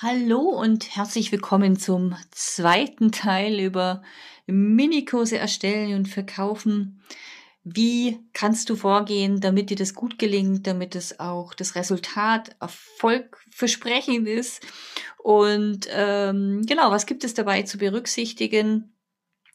Hallo und herzlich willkommen zum zweiten Teil über Minikurse erstellen und verkaufen. Wie kannst du vorgehen, damit dir das gut gelingt, damit es auch das Resultat erfolgversprechend ist? Und ähm, genau, was gibt es dabei zu berücksichtigen?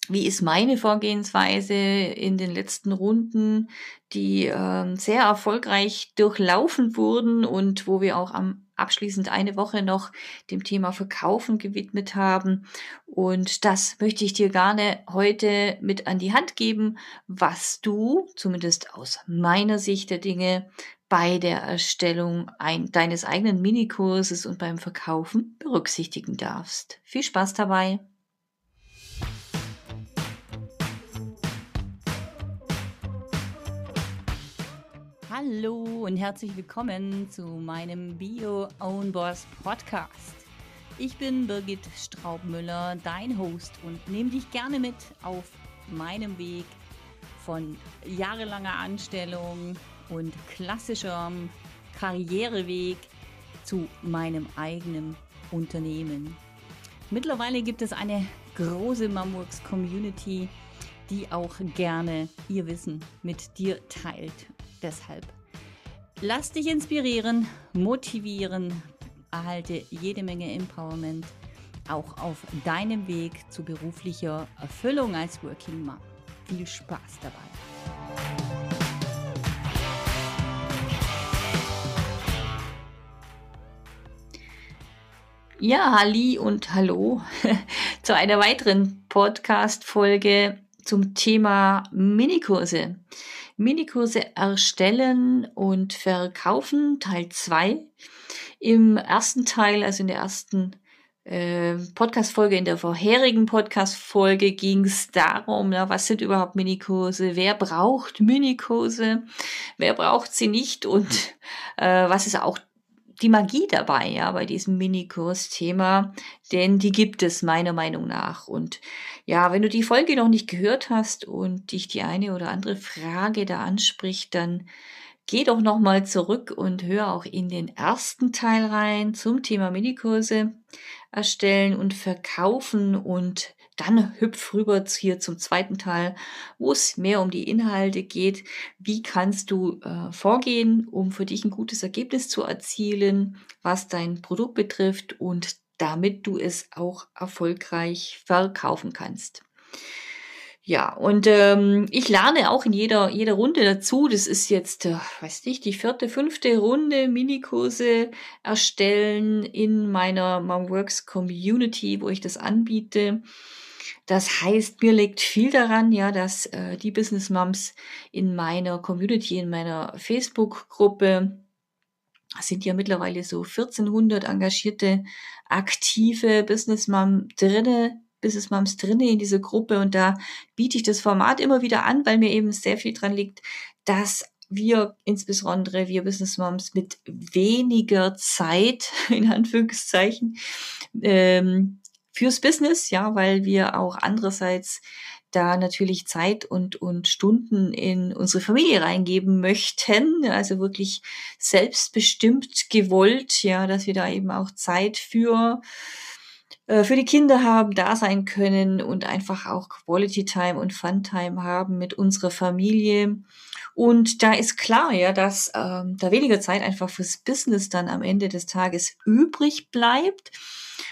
Wie ist meine Vorgehensweise in den letzten Runden, die ähm, sehr erfolgreich durchlaufen wurden und wo wir auch am abschließend eine Woche noch dem Thema Verkaufen gewidmet haben. Und das möchte ich dir gerne heute mit an die Hand geben, was du, zumindest aus meiner Sicht der Dinge, bei der Erstellung ein, deines eigenen Minikurses und beim Verkaufen berücksichtigen darfst. Viel Spaß dabei! Hallo und herzlich willkommen zu meinem Bio Own Boss Podcast. Ich bin Birgit Straubmüller, dein Host und nehme dich gerne mit auf meinem Weg von jahrelanger Anstellung und klassischem Karriereweg zu meinem eigenen Unternehmen. Mittlerweile gibt es eine große Mamworks Community, die auch gerne ihr Wissen mit dir teilt Deshalb lass dich inspirieren, motivieren, erhalte jede Menge Empowerment auch auf deinem Weg zu beruflicher Erfüllung als Working Mom. Viel Spaß dabei. Ja, Halli und Hallo zu einer weiteren Podcast-Folge zum Thema Minikurse. Minikurse erstellen und verkaufen, Teil 2. Im ersten Teil, also in der ersten äh, Podcast-Folge, in der vorherigen Podcast-Folge ging es darum, na, was sind überhaupt Minikurse, wer braucht Minikurse, wer braucht sie nicht? Und äh, was ist auch die Magie dabei, ja, bei diesem Minikurs-Thema, denn die gibt es meiner Meinung nach. Und ja, wenn du die Folge noch nicht gehört hast und dich die eine oder andere Frage da anspricht, dann geh doch nochmal zurück und hör auch in den ersten Teil rein zum Thema Minikurse erstellen und verkaufen und dann hüpf rüber hier zum zweiten Teil, wo es mehr um die Inhalte geht. Wie kannst du äh, vorgehen, um für dich ein gutes Ergebnis zu erzielen, was dein Produkt betrifft und damit du es auch erfolgreich verkaufen kannst. Ja, und ähm, ich lerne auch in jeder, jeder Runde dazu. Das ist jetzt, äh, weiß nicht, die vierte, fünfte Runde Minikurse erstellen in meiner Momworks Community, wo ich das anbiete. Das heißt, mir liegt viel daran, ja, dass äh, die Business Moms in meiner Community, in meiner Facebook-Gruppe, sind ja mittlerweile so 1400 engagierte, aktive Business Mom drinne, Business Moms drinne in dieser Gruppe. Und da biete ich das Format immer wieder an, weil mir eben sehr viel dran liegt, dass wir, insbesondere wir Business Moms mit weniger Zeit, in Anführungszeichen, ähm, fürs Business, ja, weil wir auch andererseits da natürlich Zeit und, und Stunden in unsere Familie reingeben möchten, also wirklich selbstbestimmt gewollt, ja, dass wir da eben auch Zeit für äh, für die Kinder haben, da sein können und einfach auch Quality Time und Fun Time haben mit unserer Familie. Und da ist klar, ja, dass ähm, da weniger Zeit einfach fürs Business dann am Ende des Tages übrig bleibt.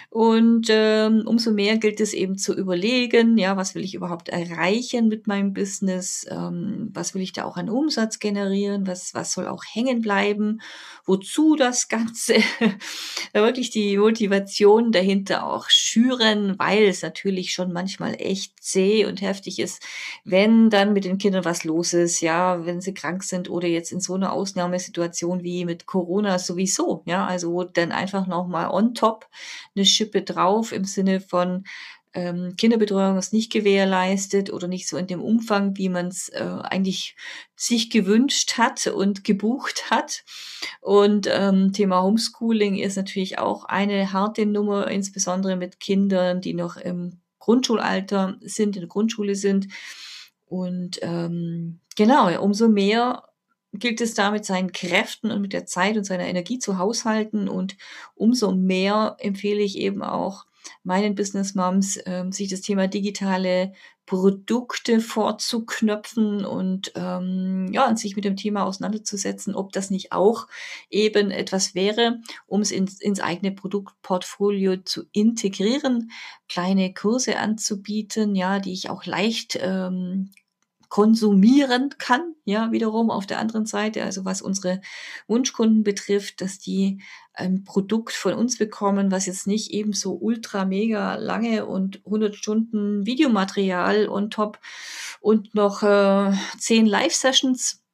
Und ähm, umso mehr gilt es eben zu überlegen, ja, was will ich überhaupt erreichen mit meinem Business? Ähm, was will ich da auch an Umsatz generieren? Was, was soll auch hängen bleiben? Wozu das Ganze? wirklich die Motivation dahinter auch schüren, weil es natürlich schon manchmal echt zäh und heftig ist, wenn dann mit den Kindern was los ist, ja, wenn sie krank sind oder jetzt in so einer Ausnahmesituation wie mit Corona sowieso, ja, also dann einfach nochmal on top eine Schippe drauf im Sinne von ähm, Kinderbetreuung ist nicht gewährleistet oder nicht so in dem Umfang, wie man es äh, eigentlich sich gewünscht hat und gebucht hat. Und ähm, Thema Homeschooling ist natürlich auch eine harte Nummer, insbesondere mit Kindern, die noch im Grundschulalter sind, in der Grundschule sind. Und ähm, genau, umso mehr gilt es da mit seinen Kräften und mit der Zeit und seiner Energie zu haushalten. Und umso mehr empfehle ich eben auch meinen Business Moms, äh, sich das Thema digitale Produkte vorzuknöpfen und ähm, ja, und sich mit dem Thema auseinanderzusetzen, ob das nicht auch eben etwas wäre, um es ins, ins eigene Produktportfolio zu integrieren, kleine Kurse anzubieten, ja, die ich auch leicht ähm, konsumieren kann, ja, wiederum auf der anderen Seite, also was unsere Wunschkunden betrifft, dass die ein Produkt von uns bekommen, was jetzt nicht eben so ultra mega lange und 100 Stunden Videomaterial on top und noch äh, 10 Live-Sessions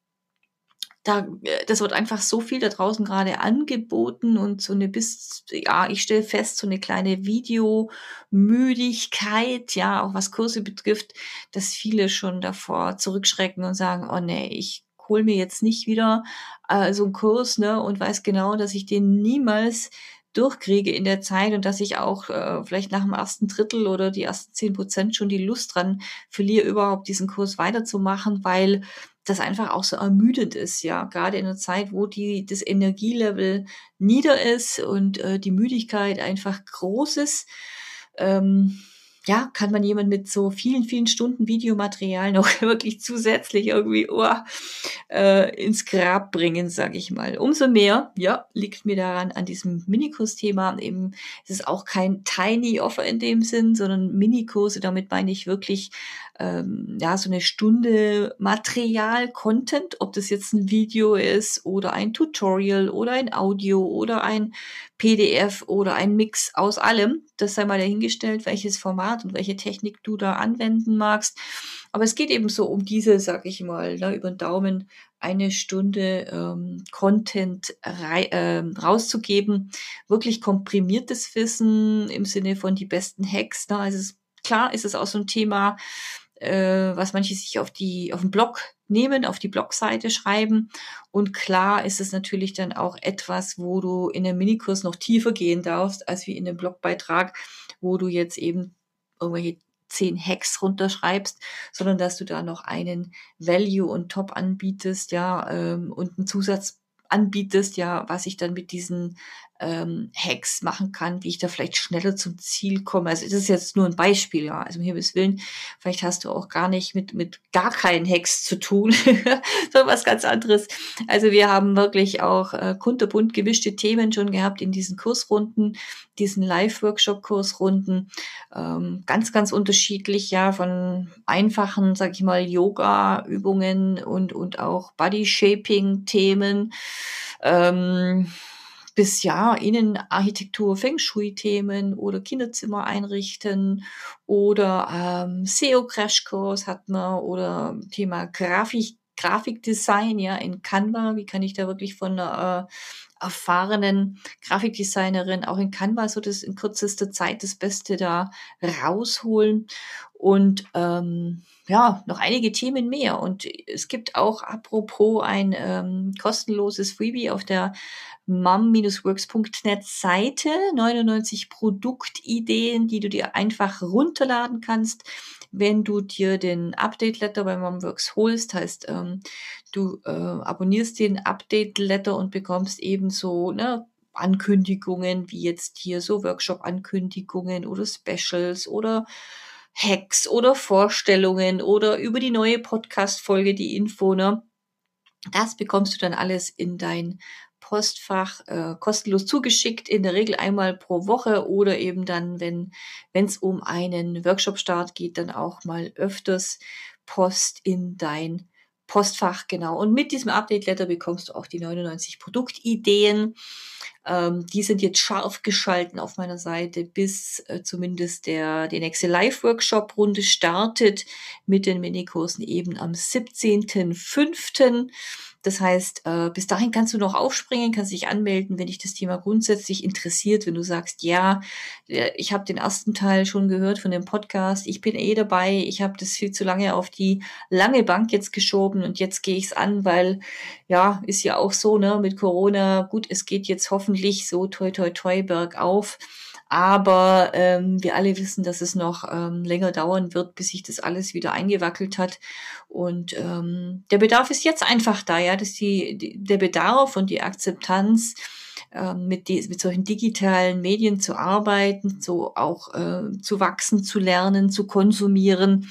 da, äh, das wird einfach so viel da draußen gerade angeboten und so eine bis, ja, ich stelle fest, so eine kleine Videomüdigkeit, ja, auch was Kurse betrifft, dass viele schon davor zurückschrecken und sagen, oh nee, ich hol mir jetzt nicht wieder äh, so einen Kurs, ne, und weiß genau, dass ich den niemals durchkriege in der Zeit und dass ich auch äh, vielleicht nach dem ersten Drittel oder die ersten zehn Prozent schon die Lust dran verliere, überhaupt diesen Kurs weiterzumachen, weil das einfach auch so ermüdend ist, ja, gerade in einer Zeit, wo die das Energielevel nieder ist und äh, die Müdigkeit einfach groß ist. Ähm, ja, kann man jemand mit so vielen, vielen Stunden Videomaterial noch wirklich zusätzlich irgendwie oh, äh, ins Grab bringen, sage ich mal. Umso mehr, ja, liegt mir daran an diesem Minikurs-Thema. Eben, es ist auch kein Tiny Offer in dem Sinn, sondern Minikurse. Damit meine ich wirklich ähm, ja, so eine Stunde Material, Content, ob das jetzt ein Video ist oder ein Tutorial oder ein Audio oder ein PDF oder ein Mix aus allem. Das sei mal dahingestellt, welches Format und welche Technik du da anwenden magst. Aber es geht eben so um diese, sag ich mal, ne, über den Daumen eine Stunde ähm, Content äh, rauszugeben. Wirklich komprimiertes Wissen im Sinne von die besten Hacks. Ne? Also es, klar ist es auch so ein Thema, äh, was manche sich auf die auf den Blog nehmen, auf die Blogseite schreiben. Und klar ist es natürlich dann auch etwas, wo du in einem Minikurs noch tiefer gehen darfst, als wie in einem Blogbeitrag, wo du jetzt eben irgendwelche zehn Hacks runterschreibst, sondern dass du da noch einen Value und Top anbietest, ja, ähm, und einen Zusatz anbietest, ja, was ich dann mit diesen ähm, Hacks machen kann, wie ich da vielleicht schneller zum Ziel komme. Also das ist jetzt nur ein Beispiel, ja. Also um Himmels Willen, vielleicht hast du auch gar nicht mit, mit gar keinen Hacks zu tun, sondern was ganz anderes. Also wir haben wirklich auch äh, kunterbunt gemischte Themen schon gehabt in diesen Kursrunden, diesen Live-Workshop-Kursrunden. Ähm, ganz, ganz unterschiedlich, ja, von einfachen, sag ich mal, Yoga-Übungen und, und auch Body-Shaping-Themen. Ähm, bis ja Innenarchitektur, Feng Shui-Themen oder Kinderzimmer einrichten oder ähm, SEO-Crashkurs hat man oder Thema Grafik, Grafikdesign ja in Canva. Wie kann ich da wirklich von äh, erfahrenen Grafikdesignerin auch in Canva so das in kürzester Zeit das Beste da rausholen und ähm, ja, noch einige Themen mehr. Und es gibt auch apropos ein ähm, kostenloses Freebie auf der mum-works.net Seite, 99 Produktideen, die du dir einfach runterladen kannst, wenn du dir den Update-Letter bei Mumworks holst. Heißt, ähm, du äh, abonnierst den Update-Letter und bekommst ebenso ne, Ankündigungen, wie jetzt hier so Workshop-Ankündigungen oder Specials oder Hacks oder Vorstellungen oder über die neue Podcast-Folge die Info, ne? Das bekommst du dann alles in dein Postfach äh, kostenlos zugeschickt, in der Regel einmal pro Woche oder eben dann, wenn es um einen Workshop-Start geht, dann auch mal öfters Post in dein Postfach, genau. Und mit diesem Update-Letter bekommst du auch die 99 Produktideen. Ähm, die sind jetzt scharf geschalten auf meiner Seite, bis äh, zumindest der, die nächste Live-Workshop-Runde startet mit den Minikursen eben am 17.05. Das heißt, äh, bis dahin kannst du noch aufspringen, kannst dich anmelden, wenn dich das Thema grundsätzlich interessiert, wenn du sagst, ja, äh, ich habe den ersten Teil schon gehört von dem Podcast, ich bin eh dabei, ich habe das viel zu lange auf die lange Bank jetzt geschoben und jetzt gehe ich es an, weil ja, ist ja auch so, ne, mit Corona, gut, es geht jetzt hoffentlich so toi toi toi bergauf. Aber ähm, wir alle wissen, dass es noch ähm, länger dauern wird, bis sich das alles wieder eingewackelt hat. Und ähm, der Bedarf ist jetzt einfach da, ja, dass die, die der Bedarf und die Akzeptanz ähm, mit, die, mit solchen digitalen Medien zu arbeiten, so auch äh, zu wachsen, zu lernen, zu konsumieren.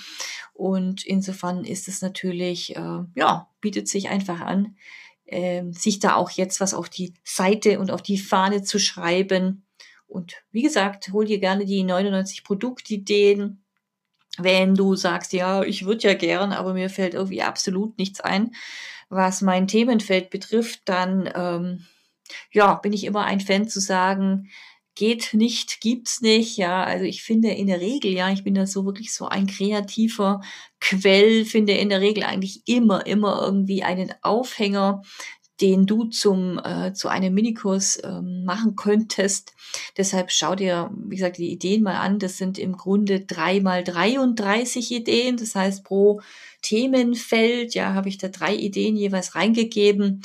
Und insofern ist es natürlich, äh, ja, bietet sich einfach an, äh, sich da auch jetzt was auf die Seite und auf die Fahne zu schreiben. Und wie gesagt, hol dir gerne die 99 Produktideen. Wenn du sagst, ja, ich würde ja gern, aber mir fällt irgendwie absolut nichts ein, was mein Themenfeld betrifft, dann ähm, ja, bin ich immer ein Fan zu sagen, geht nicht, gibt's nicht. Ja, also ich finde in der Regel, ja, ich bin da so wirklich so ein kreativer Quell, finde in der Regel eigentlich immer, immer irgendwie einen Aufhänger, den du zum äh, zu einem Minikurs ähm, machen könntest. Deshalb schau dir, wie gesagt, die Ideen mal an. Das sind im Grunde drei mal 33 Ideen. Das heißt, pro Themenfeld, ja, habe ich da drei Ideen jeweils reingegeben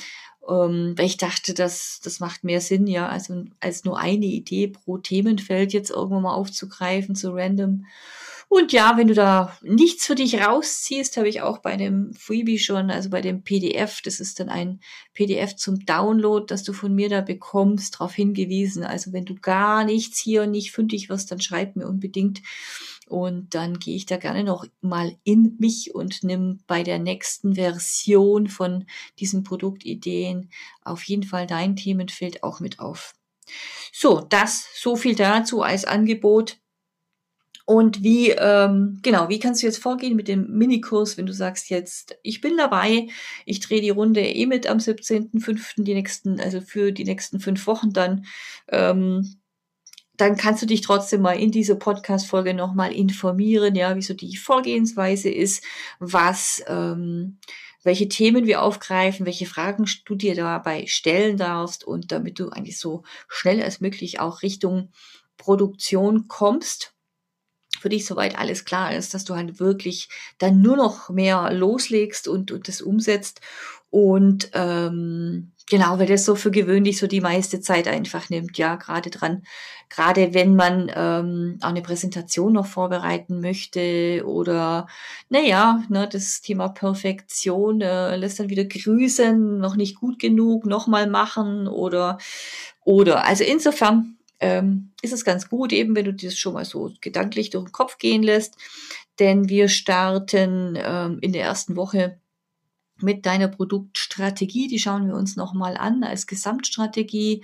ähm, weil ich dachte, das, das macht mehr Sinn, ja, also als nur eine Idee pro Themenfeld jetzt irgendwann mal aufzugreifen, so random. Und ja, wenn du da nichts für dich rausziehst, habe ich auch bei dem Freebie schon, also bei dem PDF, das ist dann ein PDF zum Download, das du von mir da bekommst, darauf hingewiesen. Also wenn du gar nichts hier nicht fündig wirst, dann schreib mir unbedingt. Und dann gehe ich da gerne noch mal in mich und nimm bei der nächsten Version von diesen Produktideen auf jeden Fall dein Themenfeld auch mit auf. So, das so viel dazu als Angebot. Und wie, ähm, genau, wie kannst du jetzt vorgehen mit dem Minikurs, wenn du sagst jetzt, ich bin dabei, ich drehe die Runde eh mit am 17.05. die nächsten, also für die nächsten fünf Wochen dann. Ähm, dann kannst du dich trotzdem mal in dieser Podcast-Folge nochmal informieren, ja, wie so die Vorgehensweise ist, was, ähm, welche Themen wir aufgreifen, welche Fragen du dir dabei stellen darfst und damit du eigentlich so schnell als möglich auch Richtung Produktion kommst für dich soweit alles klar ist, dass du halt wirklich dann nur noch mehr loslegst und, und das umsetzt. Und ähm, genau, weil das so für gewöhnlich so die meiste Zeit einfach nimmt, ja, gerade dran. Gerade wenn man ähm, auch eine Präsentation noch vorbereiten möchte oder naja, ne, das Thema Perfektion äh, lässt dann wieder grüßen, noch nicht gut genug, nochmal machen oder oder. Also insofern ähm, ist es ganz gut, eben wenn du das schon mal so gedanklich durch den Kopf gehen lässt. Denn wir starten ähm, in der ersten Woche mit deiner Produktstrategie. Die schauen wir uns nochmal an als Gesamtstrategie.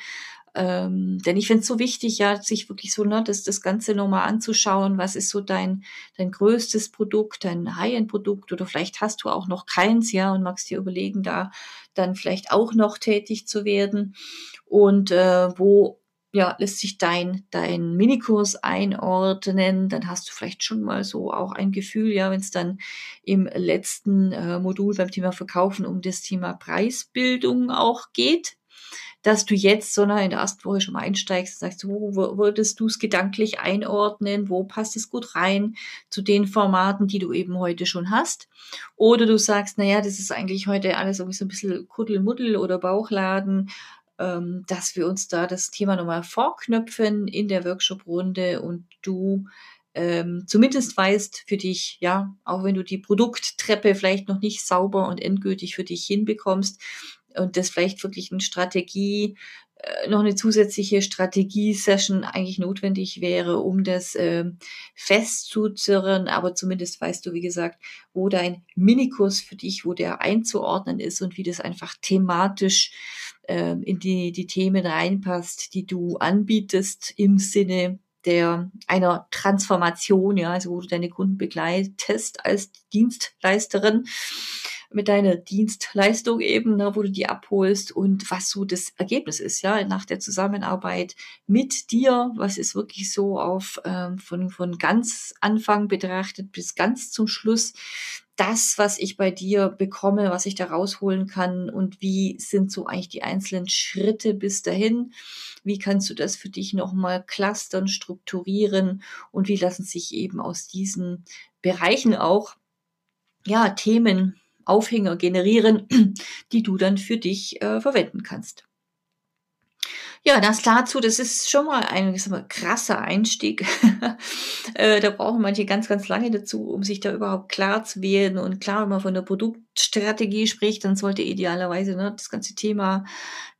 Ähm, denn ich finde es so wichtig, ja, sich wirklich so, ne, das, das Ganze nochmal anzuschauen. Was ist so dein, dein größtes Produkt, dein High-End-Produkt oder vielleicht hast du auch noch keins, ja, und magst dir überlegen, da dann vielleicht auch noch tätig zu werden. Und äh, wo ja, lässt sich dein, dein Minikurs einordnen, dann hast du vielleicht schon mal so auch ein Gefühl, ja, wenn es dann im letzten äh, Modul beim Thema Verkaufen um das Thema Preisbildung auch geht, dass du jetzt, sondern in der ersten Woche schon mal einsteigst und sagst, wo würdest du es gedanklich einordnen, wo passt es gut rein zu den Formaten, die du eben heute schon hast. Oder du sagst, naja, das ist eigentlich heute alles irgendwie so ein bisschen Kuddelmuddel oder Bauchladen, ähm, dass wir uns da das Thema nochmal vorknöpfen in der Workshop-Runde und du ähm, zumindest weißt für dich, ja, auch wenn du die Produkttreppe vielleicht noch nicht sauber und endgültig für dich hinbekommst und das vielleicht wirklich eine Strategie, äh, noch eine zusätzliche Strategie-Session eigentlich notwendig wäre, um das äh, festzuzirren. Aber zumindest weißt du, wie gesagt, wo dein Minikurs für dich, wo der einzuordnen ist und wie das einfach thematisch äh, in die, die Themen reinpasst, die du anbietest im Sinne der einer Transformation, ja, also wo du deine Kunden begleitest als Dienstleisterin mit deiner Dienstleistung eben, ne, wo du die abholst und was so das Ergebnis ist, ja, nach der Zusammenarbeit mit dir, was ist wirklich so auf ähm, von, von ganz Anfang betrachtet bis ganz zum Schluss das, was ich bei dir bekomme, was ich da rausholen kann und wie sind so eigentlich die einzelnen Schritte bis dahin? Wie kannst du das für dich nochmal clustern, strukturieren und wie lassen sich eben aus diesen Bereichen auch ja, Themen Aufhänger generieren, die du dann für dich äh, verwenden kannst. Ja, das dazu, das ist schon mal ein mal, krasser Einstieg. äh, da brauchen manche ganz, ganz lange dazu, um sich da überhaupt klar zu werden und klar, man von der Produkt Strategie spricht, dann sollte idealerweise ne, das ganze Thema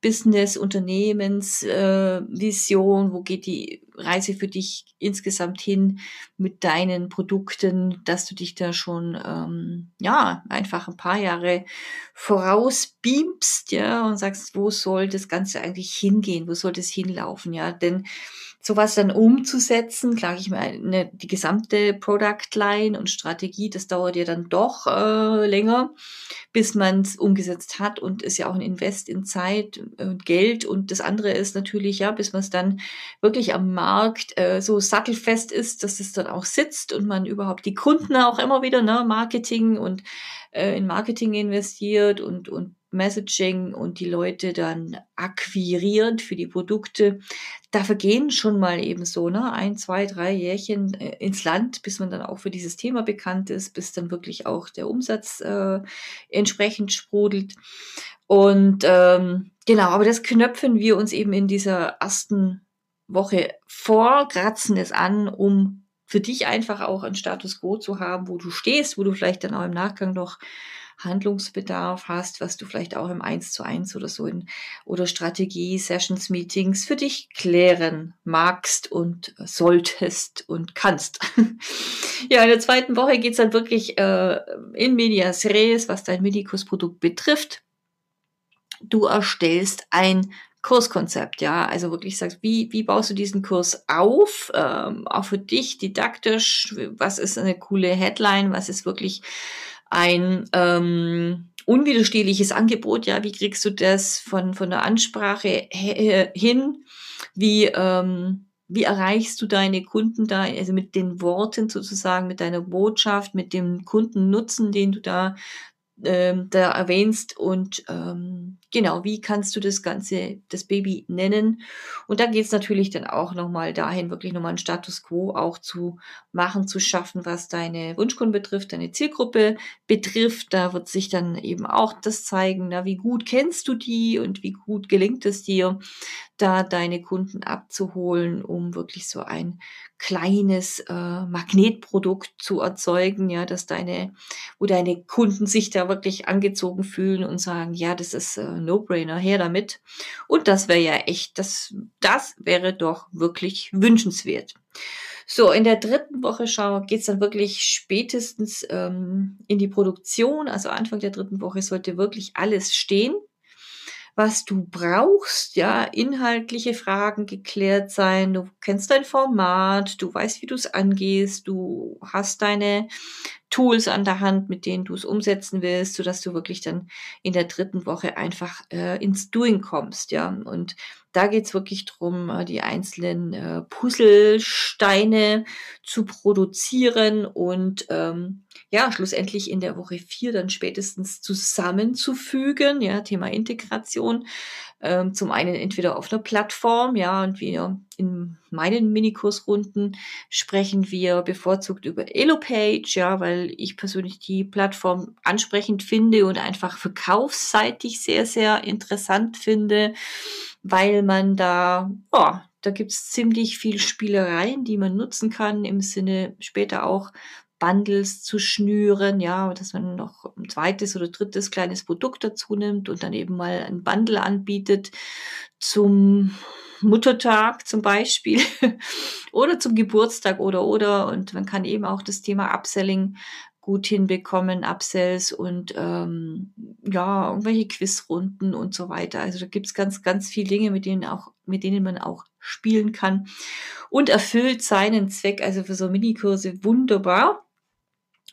Business, Unternehmens, äh, Vision, wo geht die Reise für dich insgesamt hin mit deinen Produkten, dass du dich da schon ähm, ja einfach ein paar Jahre vorausbeamst, ja, und sagst, wo soll das Ganze eigentlich hingehen, wo soll das hinlaufen, ja, denn sowas dann umzusetzen, klar, ich meine, die gesamte Product Line und Strategie, das dauert ja dann doch äh, länger, bis man es umgesetzt hat und ist ja auch ein Invest in Zeit und Geld. Und das andere ist natürlich, ja, bis man es dann wirklich am Markt äh, so sattelfest ist, dass es dann auch sitzt und man überhaupt die Kunden auch immer wieder, ne, Marketing und äh, in Marketing investiert und, und Messaging und die Leute dann akquiriert für die Produkte, da vergehen schon mal eben so, ne, ein, zwei, drei Jährchen äh, ins Land, bis man dann auch für dieses Thema bekannt ist, bis dann wirklich auch der Umsatz äh, entsprechend sprudelt. Und ähm, genau, aber das knöpfen wir uns eben in dieser ersten Woche vor, kratzen es an, um für dich einfach auch einen Status quo zu haben, wo du stehst, wo du vielleicht dann auch im Nachgang noch Handlungsbedarf hast, was du vielleicht auch im Eins zu eins oder so in oder Strategie, Sessions, Meetings für dich klären magst und solltest und kannst. ja, in der zweiten Woche geht's dann wirklich äh, in Medias Res, was dein Medikus-Produkt betrifft. Du erstellst ein Kurskonzept, ja, also wirklich sagst, wie, wie baust du diesen Kurs auf, ähm, auch für dich didaktisch, was ist eine coole Headline, was ist wirklich ein ähm, unwiderstehliches Angebot, ja, wie kriegst du das von, von der Ansprache hin, wie, ähm, wie erreichst du deine Kunden da, also mit den Worten sozusagen, mit deiner Botschaft, mit dem Kundennutzen, den du da ähm, da erwähnst und ähm, genau, wie kannst du das Ganze, das Baby nennen? Und da geht es natürlich dann auch nochmal dahin, wirklich nochmal einen Status quo auch zu machen, zu schaffen, was deine Wunschkunden betrifft, deine Zielgruppe betrifft. Da wird sich dann eben auch das zeigen, na, wie gut kennst du die und wie gut gelingt es dir, da deine Kunden abzuholen, um wirklich so ein kleines äh, Magnetprodukt zu erzeugen, ja, dass deine, wo deine Kunden sich da wirklich angezogen fühlen und sagen, ja, das ist äh, No-Brainer, her damit. Und das wäre ja echt, das, das wäre doch wirklich wünschenswert. So, in der dritten Woche schau, geht's dann wirklich spätestens ähm, in die Produktion. Also Anfang der dritten Woche sollte wirklich alles stehen was du brauchst, ja, inhaltliche Fragen geklärt sein, du kennst dein Format, du weißt, wie du es angehst, du hast deine Tools an der Hand, mit denen du es umsetzen willst, sodass du wirklich dann in der dritten Woche einfach äh, ins Doing kommst, ja. Und da geht's wirklich drum, äh, die einzelnen äh, Puzzlesteine zu produzieren und ähm, ja, schlussendlich in der Woche vier dann spätestens zusammenzufügen, ja, Thema Integration. Ähm, zum einen entweder auf einer Plattform, ja, und wir in meinen Minikursrunden sprechen wir bevorzugt über Elopage, ja, weil ich persönlich die Plattform ansprechend finde und einfach verkaufsseitig sehr, sehr interessant finde, weil man da, ja, da gibt's ziemlich viel Spielereien, die man nutzen kann, im Sinne später auch Bundles zu schnüren, ja, dass man noch ein zweites oder drittes kleines Produkt dazu nimmt und dann eben mal ein Bundle anbietet zum Muttertag zum Beispiel oder zum Geburtstag oder oder und man kann eben auch das Thema Upselling gut hinbekommen, Upsells und ähm, ja, irgendwelche Quizrunden und so weiter. Also da gibt's ganz, ganz viele Dinge, mit denen auch, mit denen man auch spielen kann und erfüllt seinen Zweck, also für so Minikurse wunderbar.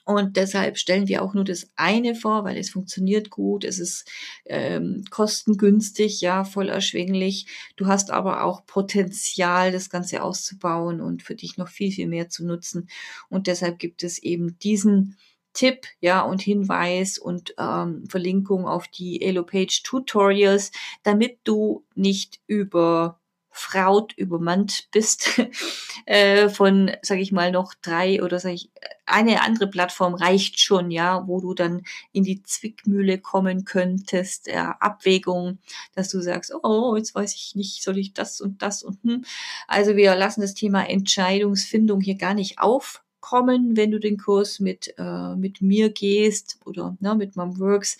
Und deshalb stellen wir auch nur das eine vor, weil es funktioniert gut, es ist ähm, kostengünstig, ja, voll erschwinglich. Du hast aber auch Potenzial, das Ganze auszubauen und für dich noch viel, viel mehr zu nutzen. Und deshalb gibt es eben diesen Tipp, ja, und Hinweis und ähm, Verlinkung auf die Elopage Tutorials, damit du nicht über Fraut übermannt bist äh, von, sage ich mal, noch drei oder sag ich, eine andere Plattform reicht schon, ja, wo du dann in die Zwickmühle kommen könntest, ja, Abwägung, dass du sagst, oh, jetzt weiß ich nicht, soll ich das und das und hm. Also wir lassen das Thema Entscheidungsfindung hier gar nicht auf kommen, wenn du den Kurs mit, äh, mit mir gehst oder ne, mit Momworks,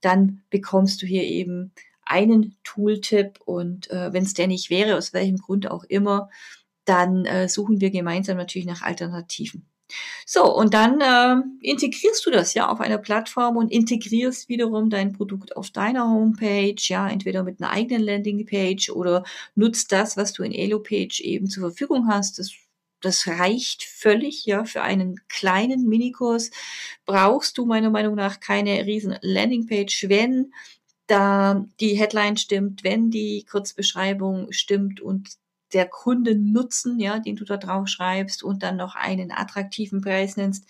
dann bekommst du hier eben einen Tooltip und äh, wenn es der nicht wäre, aus welchem Grund auch immer, dann äh, suchen wir gemeinsam natürlich nach Alternativen. So, und dann äh, integrierst du das ja auf einer Plattform und integrierst wiederum dein Produkt auf deiner Homepage, ja, entweder mit einer eigenen Landingpage oder nutzt das, was du in Elopage eben zur Verfügung hast. Das das reicht völlig, ja, für einen kleinen Minikurs brauchst du meiner Meinung nach keine riesen Landingpage, wenn da die Headline stimmt, wenn die Kurzbeschreibung stimmt und der Kundennutzen, ja, den du da drauf schreibst und dann noch einen attraktiven Preis nennst,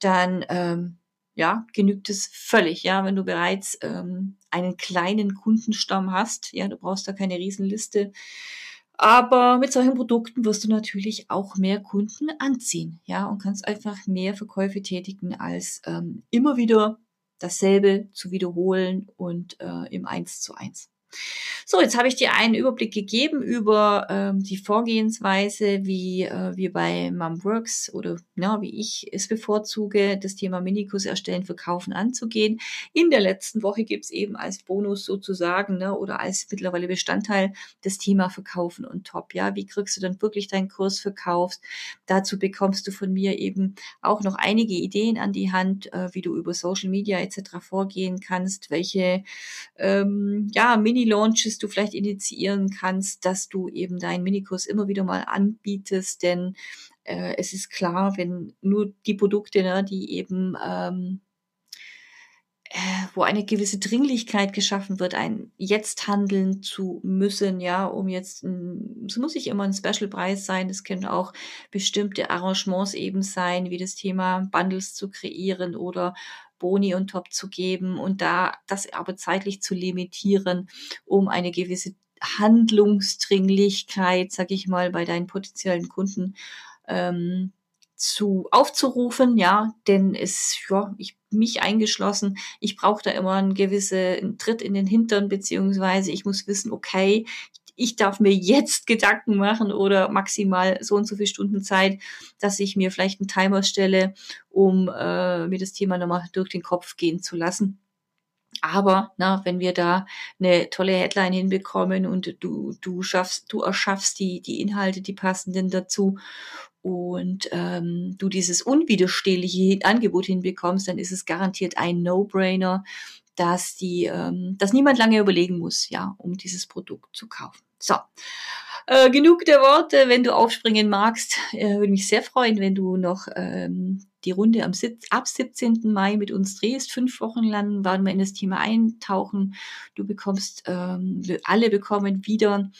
dann ähm, ja, genügt es völlig, ja, wenn du bereits ähm, einen kleinen Kundenstamm hast, ja, du brauchst da keine Riesenliste. Aber mit solchen Produkten wirst du natürlich auch mehr Kunden anziehen, ja, und kannst einfach mehr Verkäufe tätigen, als ähm, immer wieder dasselbe zu wiederholen und äh, im Eins zu eins. So, jetzt habe ich dir einen Überblick gegeben über ähm, die Vorgehensweise, wie äh, wir bei Mumworks oder ja, wie ich es bevorzuge, das Thema Minikurs erstellen, verkaufen anzugehen. In der letzten Woche gibt es eben als Bonus sozusagen ne, oder als mittlerweile Bestandteil das Thema Verkaufen und Top. Ja, wie kriegst du dann wirklich deinen Kurs verkauft? Dazu bekommst du von mir eben auch noch einige Ideen an die Hand, äh, wie du über Social Media etc. vorgehen kannst, welche ähm, ja, Mini Mini-Launches du vielleicht initiieren kannst, dass du eben deinen Minikurs immer wieder mal anbietest, denn äh, es ist klar, wenn nur die Produkte, ne, die eben ähm, äh, wo eine gewisse Dringlichkeit geschaffen wird, ein jetzt handeln zu müssen, ja, um jetzt, es muss nicht immer ein Special-Preis sein, es können auch bestimmte Arrangements eben sein, wie das Thema Bundles zu kreieren oder Boni und Top zu geben und da das aber zeitlich zu limitieren, um eine gewisse Handlungsdringlichkeit, sag ich mal, bei deinen potenziellen Kunden ähm, zu aufzurufen, ja, denn es, ja, ich mich eingeschlossen, ich brauche da immer einen gewissen Tritt in den Hintern, beziehungsweise ich muss wissen, okay, ich darf mir jetzt Gedanken machen oder maximal so und so viele Stunden Zeit, dass ich mir vielleicht einen Timer stelle, um äh, mir das Thema nochmal durch den Kopf gehen zu lassen. Aber na, wenn wir da eine tolle Headline hinbekommen und du, du schaffst, du erschaffst die, die Inhalte, die passenden dazu und ähm, du dieses unwiderstehliche Angebot hinbekommst, dann ist es garantiert ein No-Brainer, dass die, ähm, dass niemand lange überlegen muss, ja, um dieses Produkt zu kaufen. So. Äh, genug der Worte. Wenn du aufspringen magst, äh, würde mich sehr freuen, wenn du noch ähm, die Runde am ab 17. Mai mit uns drehst. Fünf Wochen lang werden wir in das Thema eintauchen. Du bekommst, ähm, alle bekommen wieder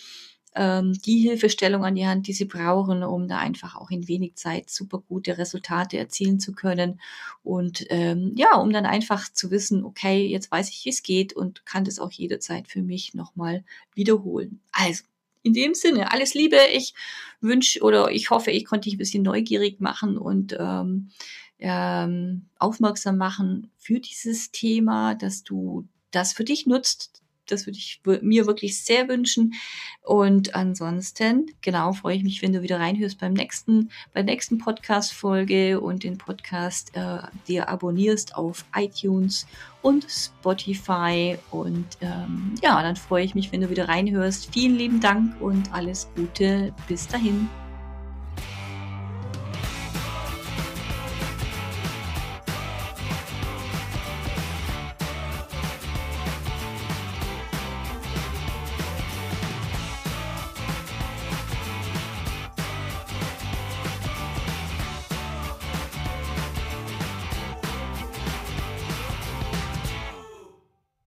ähm, die Hilfestellung an die Hand, die sie brauchen, um da einfach auch in wenig Zeit super gute Resultate erzielen zu können. Und ähm, ja, um dann einfach zu wissen, okay, jetzt weiß ich, wie es geht und kann das auch jederzeit für mich nochmal wiederholen. Also, in dem Sinne, alles Liebe. Ich wünsche oder ich hoffe, ich konnte dich ein bisschen neugierig machen und ähm, ähm, aufmerksam machen für dieses Thema, dass du das für dich nutzt, das würde ich mir wirklich sehr wünschen. Und ansonsten, genau, freue ich mich, wenn du wieder reinhörst beim nächsten, bei der nächsten Podcast-Folge und den Podcast äh, dir abonnierst auf iTunes und Spotify. Und ähm, ja, dann freue ich mich, wenn du wieder reinhörst. Vielen lieben Dank und alles Gute. Bis dahin.